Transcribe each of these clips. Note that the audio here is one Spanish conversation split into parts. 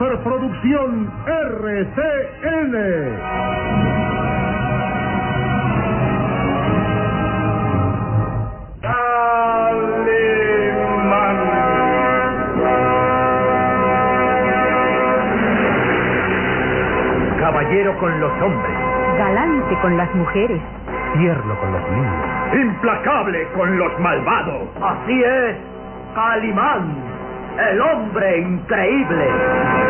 Superproducción RCN. Caballero con los hombres, Galante con las mujeres. tierno con los niños, implacable con los malvados. Así es, Calimán, el hombre increíble.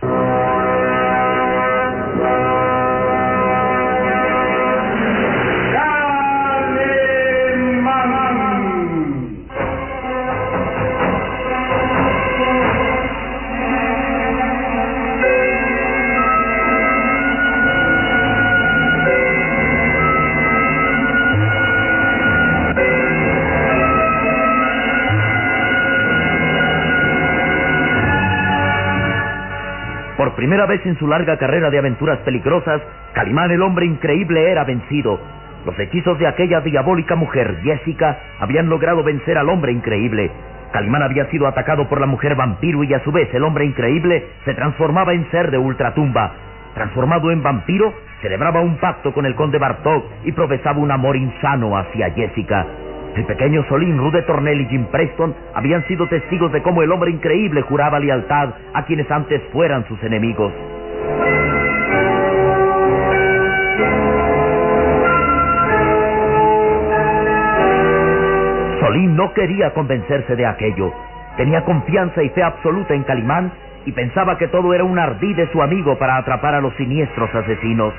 Primera vez en su larga carrera de aventuras peligrosas, Calimán el hombre increíble era vencido. Los hechizos de aquella diabólica mujer, Jessica, habían logrado vencer al hombre increíble. Calimán había sido atacado por la mujer vampiro y a su vez el hombre increíble se transformaba en ser de ultratumba. Transformado en vampiro, celebraba un pacto con el conde Bartok y profesaba un amor insano hacia Jessica. El pequeño Solín, Rude Tornell y Jim Preston habían sido testigos de cómo el hombre increíble juraba lealtad a quienes antes fueran sus enemigos. Solín no quería convencerse de aquello. Tenía confianza y fe absoluta en Calimán y pensaba que todo era un ardid de su amigo para atrapar a los siniestros asesinos.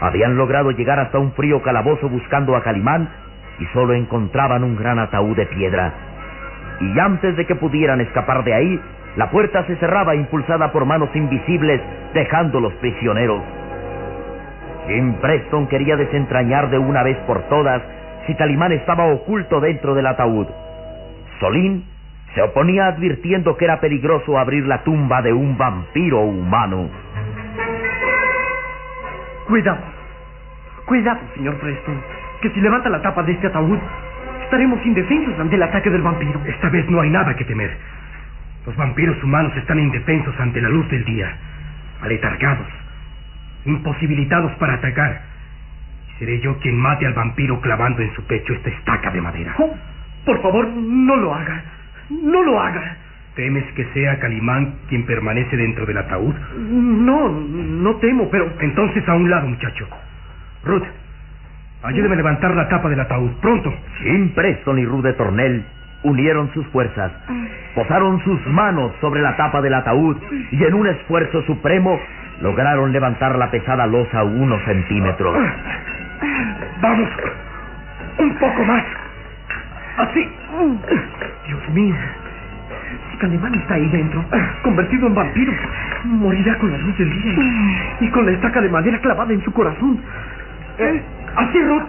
Habían logrado llegar hasta un frío calabozo buscando a Calimán y solo encontraban un gran ataúd de piedra. Y antes de que pudieran escapar de ahí, la puerta se cerraba impulsada por manos invisibles, dejándolos prisioneros. Jim Preston quería desentrañar de una vez por todas si Calimán estaba oculto dentro del ataúd. Solín se oponía advirtiendo que era peligroso abrir la tumba de un vampiro humano. Cuidado. Cuidado, señor Preston. Que si levanta la tapa de este ataúd, estaremos indefensos ante el ataque del vampiro. Esta vez no hay nada que temer. Los vampiros humanos están indefensos ante la luz del día, aletargados, imposibilitados para atacar. Y seré yo quien mate al vampiro clavando en su pecho esta estaca de madera. Oh, por favor, no lo haga. No lo haga. ¿Temes que sea Calimán quien permanece dentro del ataúd? No, no temo, pero... Entonces a un lado, muchacho. Ruth, ayúdeme a levantar la tapa del ataúd. Pronto. Jim Preston y Rude Tornell unieron sus fuerzas, posaron sus manos sobre la tapa del ataúd y en un esfuerzo supremo lograron levantar la pesada losa unos centímetros. Vamos. Un poco más. Así. Dios mío. Si Calimán está ahí dentro, convertido en vampiro, morirá con la luz del día y, y con la estaca de madera clavada en su corazón. Eh, así, Ruth.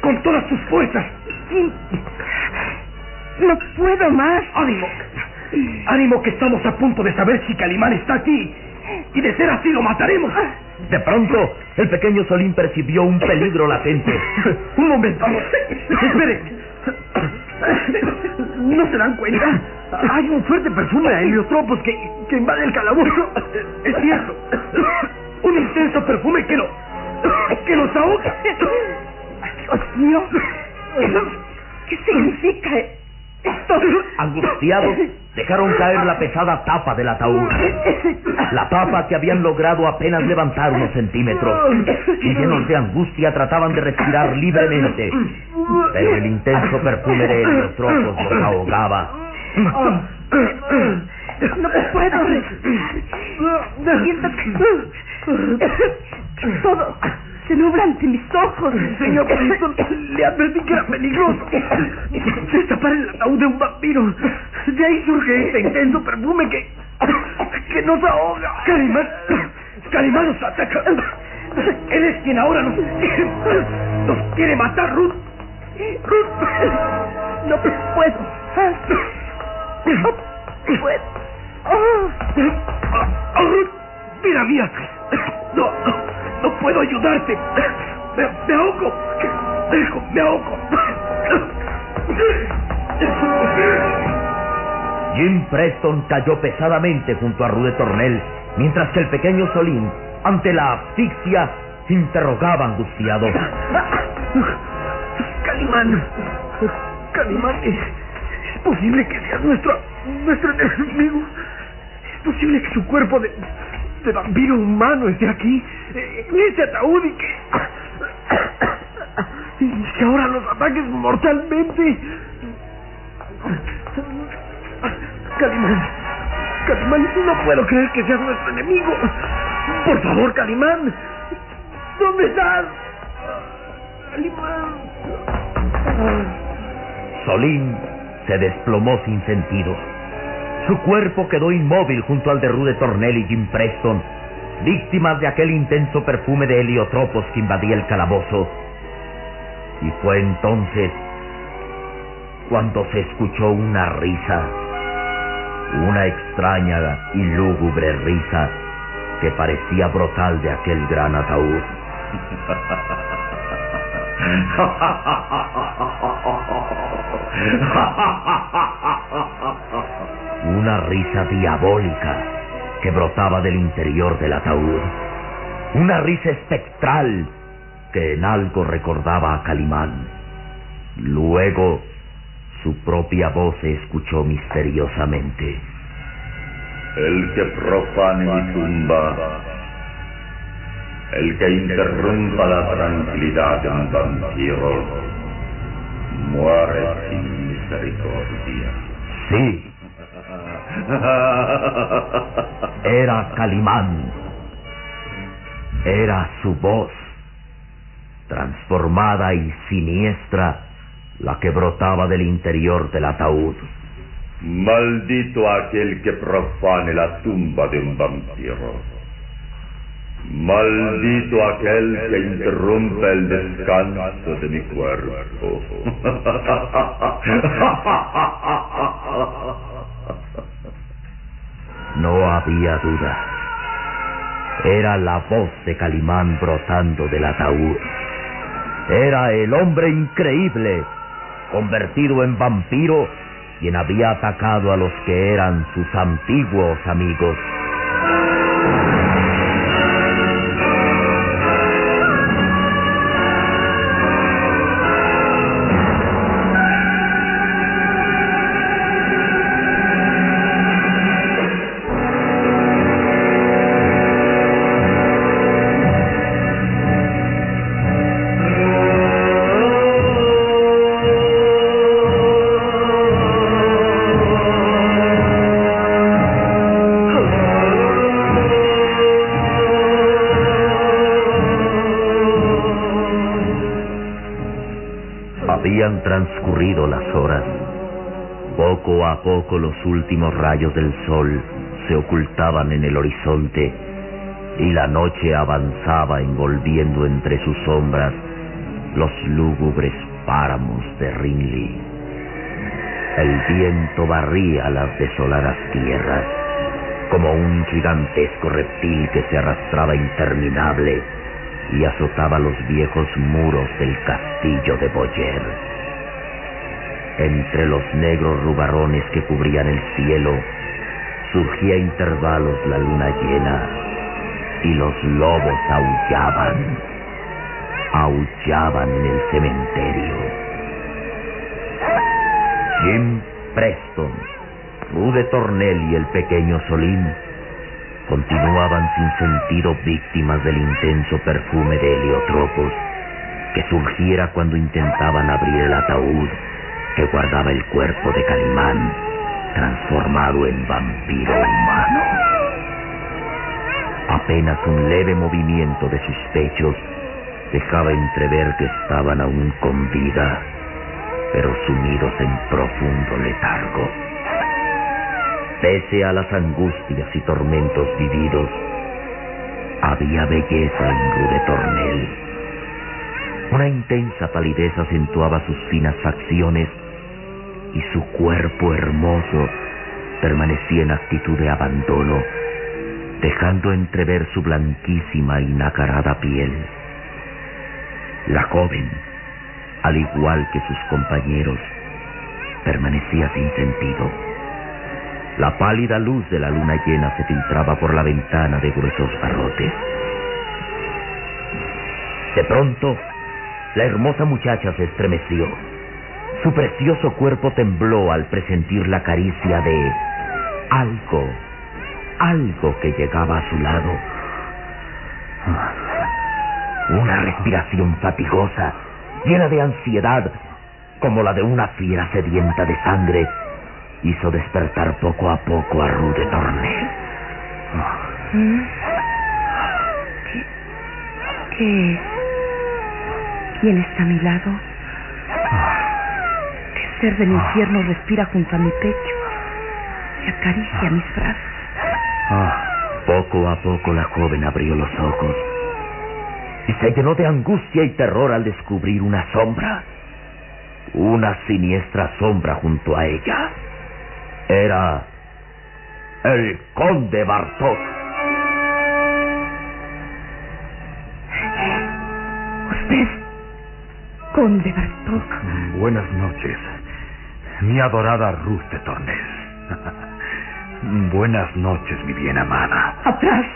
Con todas tus fuerzas. No puedo más. ¡Ánimo! ¡Ánimo que estamos a punto de saber si Calimán está aquí! Y de ser así lo mataremos. De pronto, el pequeño Solín percibió un peligro latente. Un momento. Espere. ¿No se dan cuenta? Hay un fuerte perfume a heliotropos que, que invade el calabozo. Es cierto. Un intenso perfume que, lo, que nos ahoga. Dios mío. ¿Qué significa esto? Angustiados, dejaron caer la pesada tapa del ataúd. La tapa que habían logrado apenas levantar unos centímetros. Y llenos de angustia trataban de respirar libremente. Pero el intenso perfume de heliotropos los ahogaba. No puedo. Siento que todo se nubla ante mis ojos. Señor Preston, le advertí que era peligroso. Destapar el ataúd de un vampiro. De ahí surge este intenso perfume que. que nos ahoga. Calimán. Calimán nos ataca. Él es quien ahora nos. nos quiere matar, Ruth. Ruth. No puedo. No puedo. Me, me ahogo. Me ahogo. Jim Preston cayó pesadamente junto a Rude Tornel, mientras que el pequeño Solín, ante la asfixia, interrogaba angustiado. Calimán. Calimán, ¿es, es posible que seas nuestro, nuestro enemigo. Es posible que su cuerpo de, de vampiro humano esté aquí, en este ataúd y que... y que ahora nos ataques mortalmente. Calimán, Calimán, no puedo creer que seas nuestro enemigo. Por favor, Calimán, ¿dónde estás? Calimán. Solín se desplomó sin sentido. Su cuerpo quedó inmóvil junto al de Rude Tornel y Jim Preston, víctimas de aquel intenso perfume de heliotropos que invadía el calabozo. Y fue entonces cuando se escuchó una risa, una extraña y lúgubre risa que parecía brotar de aquel gran ataúd. Una risa diabólica que brotaba del interior del ataúd. Una risa espectral que en algo recordaba a Calimán. Luego su propia voz se escuchó misteriosamente. El que profane mi tumba, el que interrumpa la tranquilidad de un vampiro, muere sin misericordia. Sí, era Calimán. Era su voz, transformada y siniestra, la que brotaba del interior del ataúd. Maldito aquel que profane la tumba de un vampiro. Maldito aquel que interrumpe el descanso de mi cuerpo. Había duda. Era la voz de Calimán brotando del ataúd. Era el hombre increíble, convertido en vampiro, quien había atacado a los que eran sus antiguos amigos. Transcurrido las horas. Poco a poco los últimos rayos del sol se ocultaban en el horizonte y la noche avanzaba envolviendo entre sus sombras los lúgubres páramos de Rinley. El viento barría las desoladas tierras como un gigantesco reptil que se arrastraba interminable y azotaba los viejos muros del castillo de Boyer. Entre los negros rubarrones que cubrían el cielo, surgía a intervalos la luna llena y los lobos aullaban, aullaban en el cementerio. Jim Preston, Rude Tornel y el pequeño Solín continuaban sin sentido víctimas del intenso perfume de heliotropos que surgiera cuando intentaban abrir el ataúd que guardaba el cuerpo de Calimán. transformado en vampiro humano. Apenas un leve movimiento de sus pechos dejaba entrever que estaban aún con vida, pero sumidos en profundo letargo. Pese a las angustias y tormentos vividos, había belleza en Rude Tornel. Una intensa palidez acentuaba sus finas facciones y su cuerpo hermoso permanecía en actitud de abandono, dejando entrever su blanquísima y nacarada piel. La joven, al igual que sus compañeros, permanecía sin sentido. La pálida luz de la luna llena se filtraba por la ventana de gruesos barrotes. De pronto, la hermosa muchacha se estremeció. Su precioso cuerpo tembló al presentir la caricia de algo, algo que llegaba a su lado. Una respiración fatigosa, llena de ansiedad, como la de una fiera sedienta de sangre, hizo despertar poco a poco a Rude Tornel. ¿Qué? ¿Qué es? ¿Quién está a mi lado? ¿Qué ser del infierno respira junto a mi pecho y acaricia mis brazos? Poco a poco la joven abrió los ojos y se llenó de angustia y terror al descubrir una sombra. Una siniestra sombra junto a ella. Era el conde Bartok. ¿Usted? Conde Bartok. Buenas noches, mi adorada Ruth de Tornel. Buenas noches, mi bien amada. ¡Atrás!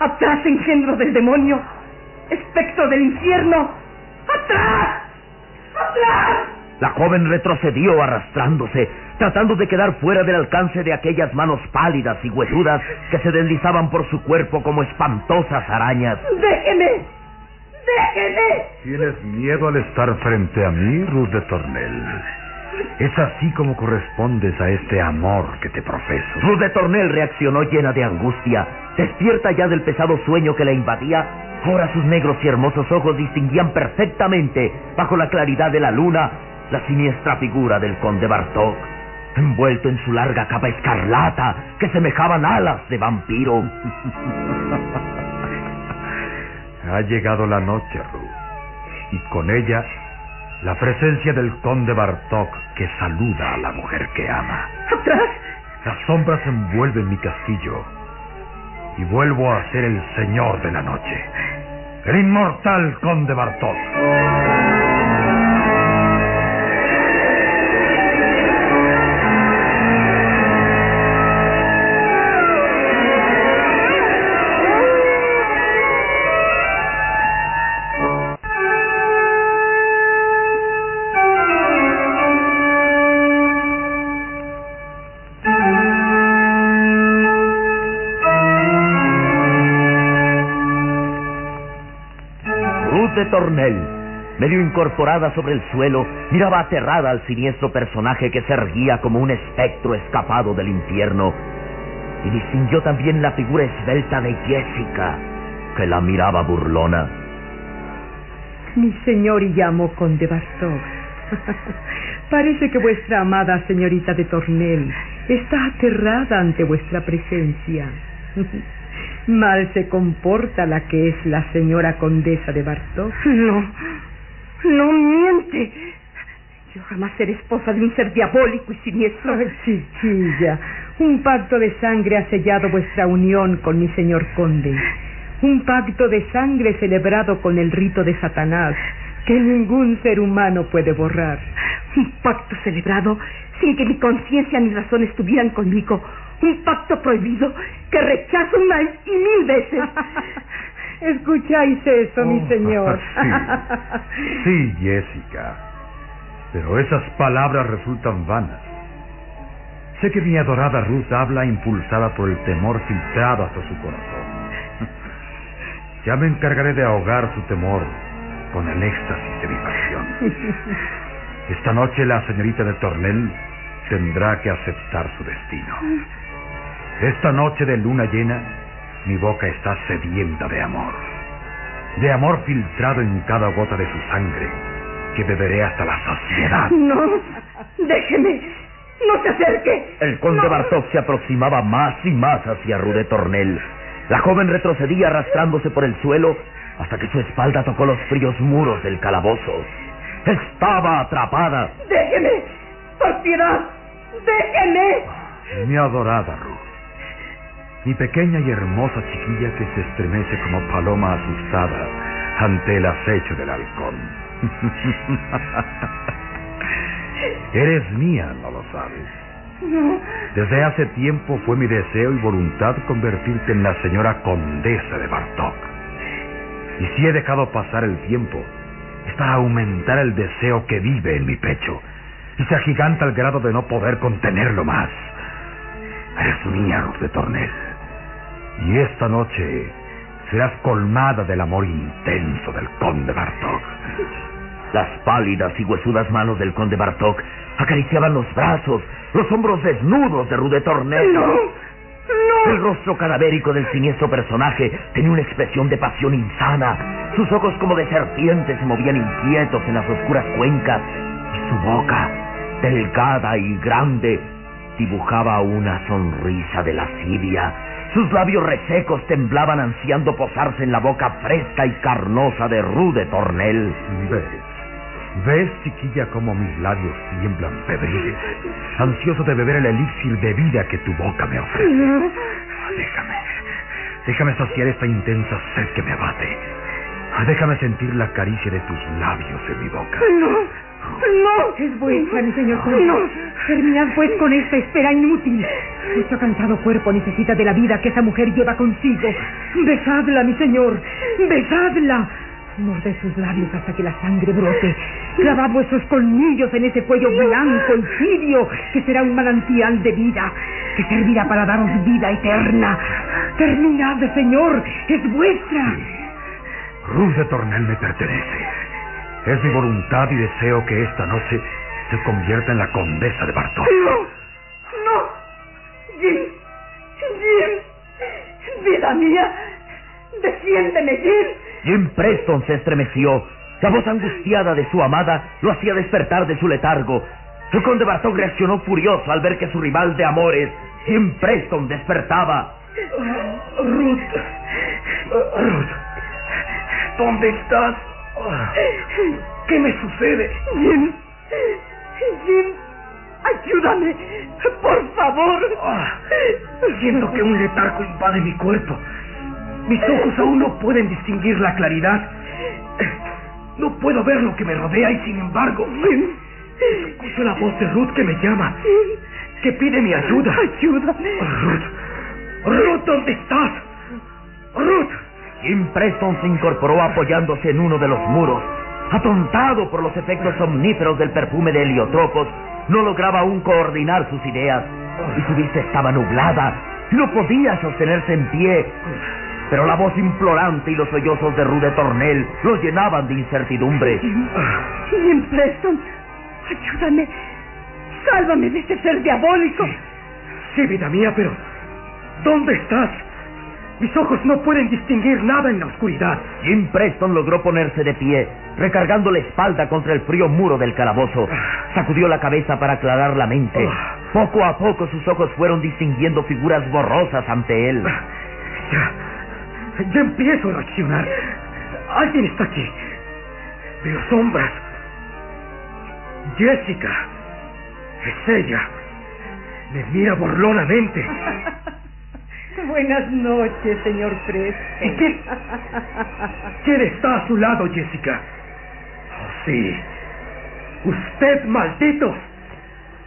¡Atrás, engendro del demonio! ¡Espectro del infierno! ¡Atrás! ¡Atrás! La joven retrocedió arrastrándose, tratando de quedar fuera del alcance de aquellas manos pálidas y huesudas que se deslizaban por su cuerpo como espantosas arañas. ¡Déjeme! ¡Déjeme! ¿Tienes miedo al estar frente a mí, Ruth de Tornel? Es así como correspondes a este amor que te profeso. Ruth de Tornel reaccionó llena de angustia. Despierta ya del pesado sueño que la invadía, ahora sus negros y hermosos ojos distinguían perfectamente, bajo la claridad de la luna, la siniestra figura del conde Bartok, envuelto en su larga capa escarlata que semejaban alas de vampiro. Ha llegado la noche, Ruth, y con ella la presencia del conde Bartok que saluda a la mujer que ama. ¡Atrás! Las sombras envuelven mi castillo y vuelvo a ser el señor de la noche, el inmortal conde Bartok. De Tornel, medio incorporada sobre el suelo, miraba aterrada al siniestro personaje que se erguía como un espectro escapado del infierno. Y distinguió también la figura esbelta de Jessica, que la miraba burlona. Mi señor y llamo conde Bartok. Parece que vuestra amada señorita de Tornel está aterrada ante vuestra presencia. Mal se comporta la que es la señora condesa de Bartok. No, no miente. Yo jamás seré esposa de un ser diabólico y siniestro. Ay, chiquilla, un pacto de sangre ha sellado vuestra unión con mi señor conde. Un pacto de sangre celebrado con el rito de Satanás, que ningún ser humano puede borrar. Un pacto celebrado sin que mi conciencia ni razón estuvieran conmigo. Un pacto prohibido que rechazo una y mil veces. ¿Escucháis eso, mi Oh, señor? Sí. Sí, Jessica. Pero esas palabras resultan vanas. Sé que mi adorada Ruth habla impulsada por el temor filtrado hasta su corazón. Ya me encargaré de ahogar su temor con el éxtasis de mi pasión. Esta noche la señorita de Tornel tendrá que aceptar su destino. Esta noche de luna llena, mi boca está sedienta de amor. De amor filtrado en cada gota de su sangre, que beberé hasta la saciedad. No, déjeme. No se acerque. El conde No. Bartok se aproximaba más y más hacia Rude Tornel. La joven retrocedía arrastrándose por el suelo hasta que su espalda tocó los fríos muros del calabozo. Estaba atrapada. Déjeme. Por piedad. Déjeme. Mi adorada Ruth. Mi pequeña y hermosa chiquilla que se estremece como paloma asustada ante el acecho del halcón. Eres mía, no lo sabes. Desde hace tiempo fue mi deseo y voluntad convertirte en la señora condesa de Bartok. Y si he dejado pasar el tiempo, es para aumentar el deseo que vive en mi pecho y se agiganta al grado de no poder contenerlo más. Eres mía, Ruth de Tornel. Y esta noche serás colmada del amor intenso del conde Bartok. Las pálidas y huesudas manos del conde Bartok acariciaban los brazos, los hombros desnudos de Rude Tornel. No. El No. rostro cadavérico del siniestro personaje tenía una expresión de pasión insana. Sus ojos como de serpiente se movían inquietos en las oscuras cuencas y su boca, delgada y grande, dibujaba una sonrisa de lascivia. Sus labios resecos temblaban ansiando posarse en la boca fresca y carnosa de Rude Tornel. ¿Ves? ¿Ves, chiquilla, cómo mis labios tiemblan febriles, ansioso de beber el elixir de vida que tu boca me ofrece? Déjame, déjame saciar esta intensa sed que me abate. Déjame sentir la caricia de tus labios en mi boca. No. No. Es vuestra, mi señor conde. No. Terminad pues con esta espera inútil. Vuestro cansado cuerpo necesita de la vida que esa mujer lleva consigo. Besadla, mi señor. Besadla. Morded sus labios hasta que la sangre brote. Clavad vuestros colmillos en ese cuello blanco y tibio, que será un manantial de vida, que servirá para daros vida eterna. Terminad, señor. Es vuestra. Ruth de Tornel me pertenece. Es mi voluntad y deseo que esta noche se convierta en la condesa de Bartok. No. No. Jim. Jim. Vida mía. Defiéndeme, Jim. Jim Preston se estremeció. La voz angustiada de su amada lo hacía despertar de su letargo. El conde Bartok reaccionó furioso al ver que su rival de amores, Jim Preston, despertaba. Ruth. Ruth. ¿Dónde estás? ¿Qué me sucede? Jim. Jim. Ayúdame. Por favor. Ah, Siento que un letargo invade mi cuerpo. Mis ojos aún no pueden distinguir la claridad. No puedo ver lo que me rodea y sin embargo escucho la voz de Ruth que me llama, que pide mi ayuda. Ayúdame. Ruth, Ruth, ¿dónde estás? Jim Preston se incorporó apoyándose en uno de los muros. Atontado por los efectos somníferos del perfume de heliotropos, no lograba aún coordinar sus ideas. Y su vista estaba nublada. y No podía sostenerse en pie. Pero la voz implorante y los sollozos de Rude Tornel lo llenaban de incertidumbre. Jim Preston. Ayúdame. Sálvame de este ser diabólico. Sí, vida mía, pero ¿dónde estás? Mis ojos no pueden distinguir nada en la oscuridad. Jim Preston logró ponerse de pie, recargando la espalda contra el frío muro del calabozo. Sacudió la cabeza para aclarar la mente. Poco a poco sus ojos fueron distinguiendo figuras borrosas ante él. Ya, ya empiezo a reaccionar. Alguien está aquí. Veo sombras. Jessica. Es ella. Me mira burlonamente. Buenas noches, señor Preston. ¿Y quién? ¿Quién está a su lado, Jessica? Oh, sí. Usted, maldito.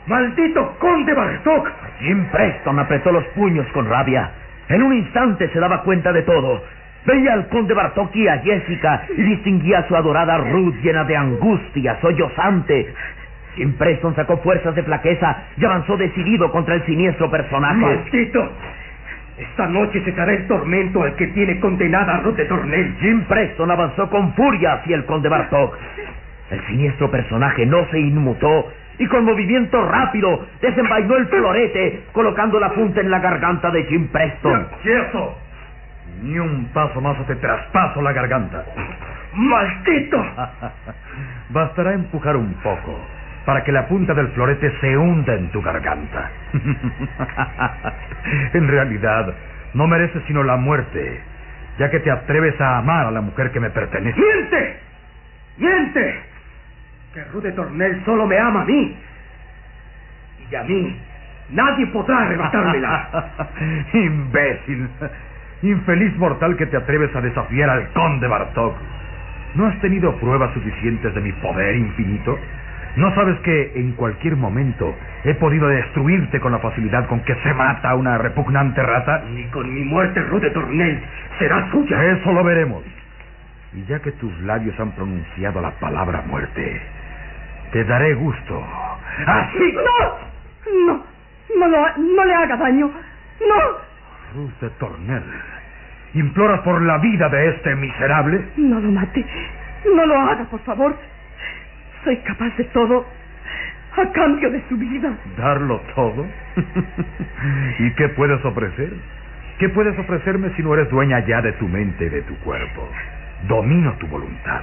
Maldito conde Bartok. Jim Preston apretó los puños con rabia. En un instante se daba cuenta de todo. Veía al conde Bartok y a Jessica y distinguía a su adorada Ruth llena de angustia, sollozante. Jim Preston sacó fuerzas de flaqueza y avanzó decidido contra el siniestro personaje. ¡Maldito! Esta noche se dará el tormento al que tiene condenada a Ruth de Tornel. Jim Preston avanzó con furia hacia el conde Bartok. El siniestro personaje no se inmutó y con movimiento rápido desenvainó el florete, colocando la punta en la garganta de Jim Preston. ¡Quieto! Ni un paso más o te traspaso la garganta. ¡Maldito! Bastará empujar un poco para que la punta del florete se hunda en tu garganta. en realidad, no mereces sino la muerte, ya que te atreves a amar a la mujer que me pertenece. ¡Miente! ¡Miente! Que Rude Tornel solo me ama a mí. Y a mí nadie podrá arrebatármela. Imbécil. Infeliz mortal que te atreves a desafiar al conde Bartok. ¿No has tenido pruebas suficientes de mi poder infinito? ¿No sabes que en cualquier momento he podido destruirte con la facilidad con que se mata una repugnante rata? Ni con mi muerte, Rude Tornel, será suya. Eso lo veremos. Y ya que tus labios han pronunciado la palabra muerte, te daré gusto. ¡Así! ¡No! No, no, lo, no le haga daño. ¡No! Ruth de Tornel, ¿imploras por la vida de este miserable? No lo mate. No lo haga, por favor. Soy capaz de todo a cambio de su vida. ¿Darlo todo? ¿Y qué puedes ofrecer? ¿Qué puedes ofrecerme si no eres dueña ya de tu mente y de tu cuerpo? Domino tu voluntad.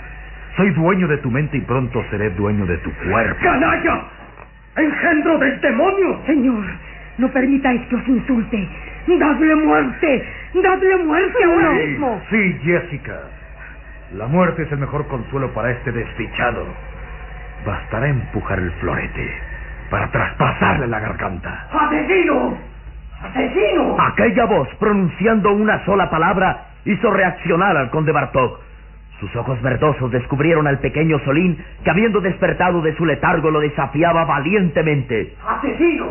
Soy dueño de tu mente y pronto seré dueño de tu cuerpo. ¡Canalla! ¡Engendro del demonio! Señor, no permitáis que os insulte. ¡Dadle muerte! ¡Dadle muerte a uno mismo! sí, Jessica. La muerte es el mejor consuelo para este desdichado. Bastará empujar el florete para traspasarle la garganta. ¡Asesino! ¡Asesino! Aquella voz, pronunciando una sola palabra, hizo reaccionar al conde Bartok. Sus ojos verdosos descubrieron al pequeño Solín que, habiendo despertado de su letargo, lo desafiaba valientemente. ¡Asesino!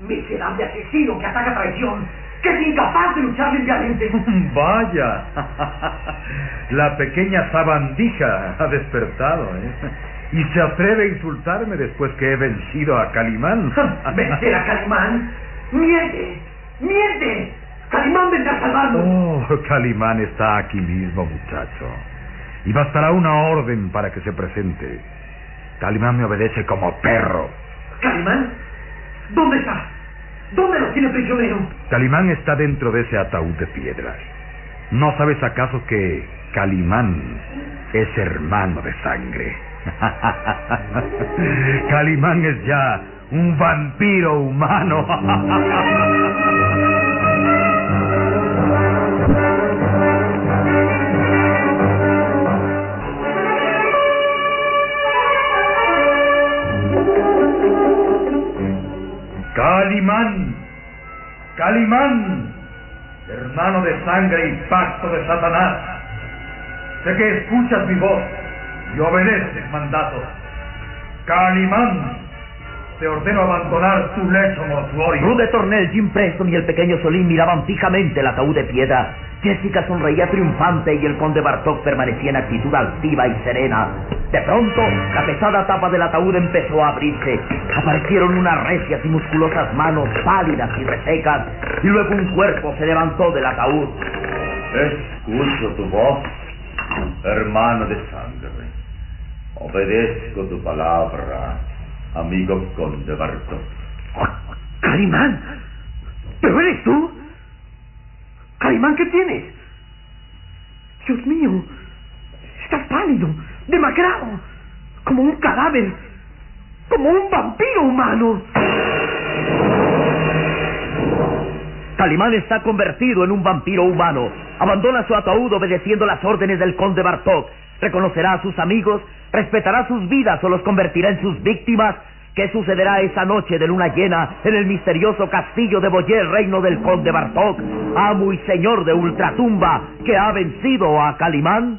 ¡Miserable asesino que ataca traición! ¡Que es incapaz de luchar limpiamente! Vaya, la pequeña sabandija ha despertado, ¿eh? Y se atreve a insultarme después que he vencido a Calimán. ¿Vencer a Calimán? ¡Miente! ¡Miente! ¡Calimán vendrá a salvarnos! Oh, Calimán está aquí mismo, muchacho. Y bastará una orden para que se presente. Calimán me obedece como perro. ¿Calimán? ¿Dónde está? ¿Dónde lo tiene prisionero? Calimán está dentro de ese ataúd de piedra. ¿No sabes acaso que Calimán es hermano de sangre? Calimán es ya un vampiro humano. Calimán, Calimán, hermano de sangre y pacto de Satanás. Sé que escuchas mi voz y obedeces mandatos. Calimán, te ordeno abandonar tu lecho mortuorio. Rude Tornel, Jim Preston y el pequeño Solín miraban fijamente el ataúd de piedra. Jessica sonreía triunfante y el conde Bartok permanecía en actitud altiva y serena. De pronto, la pesada tapa del ataúd empezó a abrirse. Aparecieron unas recias y musculosas manos pálidas y resecas, y luego un cuerpo se levantó del ataúd. Escucho tu voz, hermano de sangre. Obedezco tu palabra, amigo conde Bartok. ¡Calimán! ¿Pero eres tú? ¡Calimán, qué tienes! Dios mío, estás pálido, demacrado, como un cadáver, como un vampiro humano. Calimán está convertido en un vampiro humano. Abandona su ataúd obedeciendo las órdenes del conde Bartok. Reconocerá a sus amigos, respetará sus vidas o los convertirá en sus víctimas. ¿Qué sucederá esa noche de luna llena en el misterioso castillo de Boyer, reino del conde Bartok, amo y señor de Ultratumba, que ha vencido a Calimán?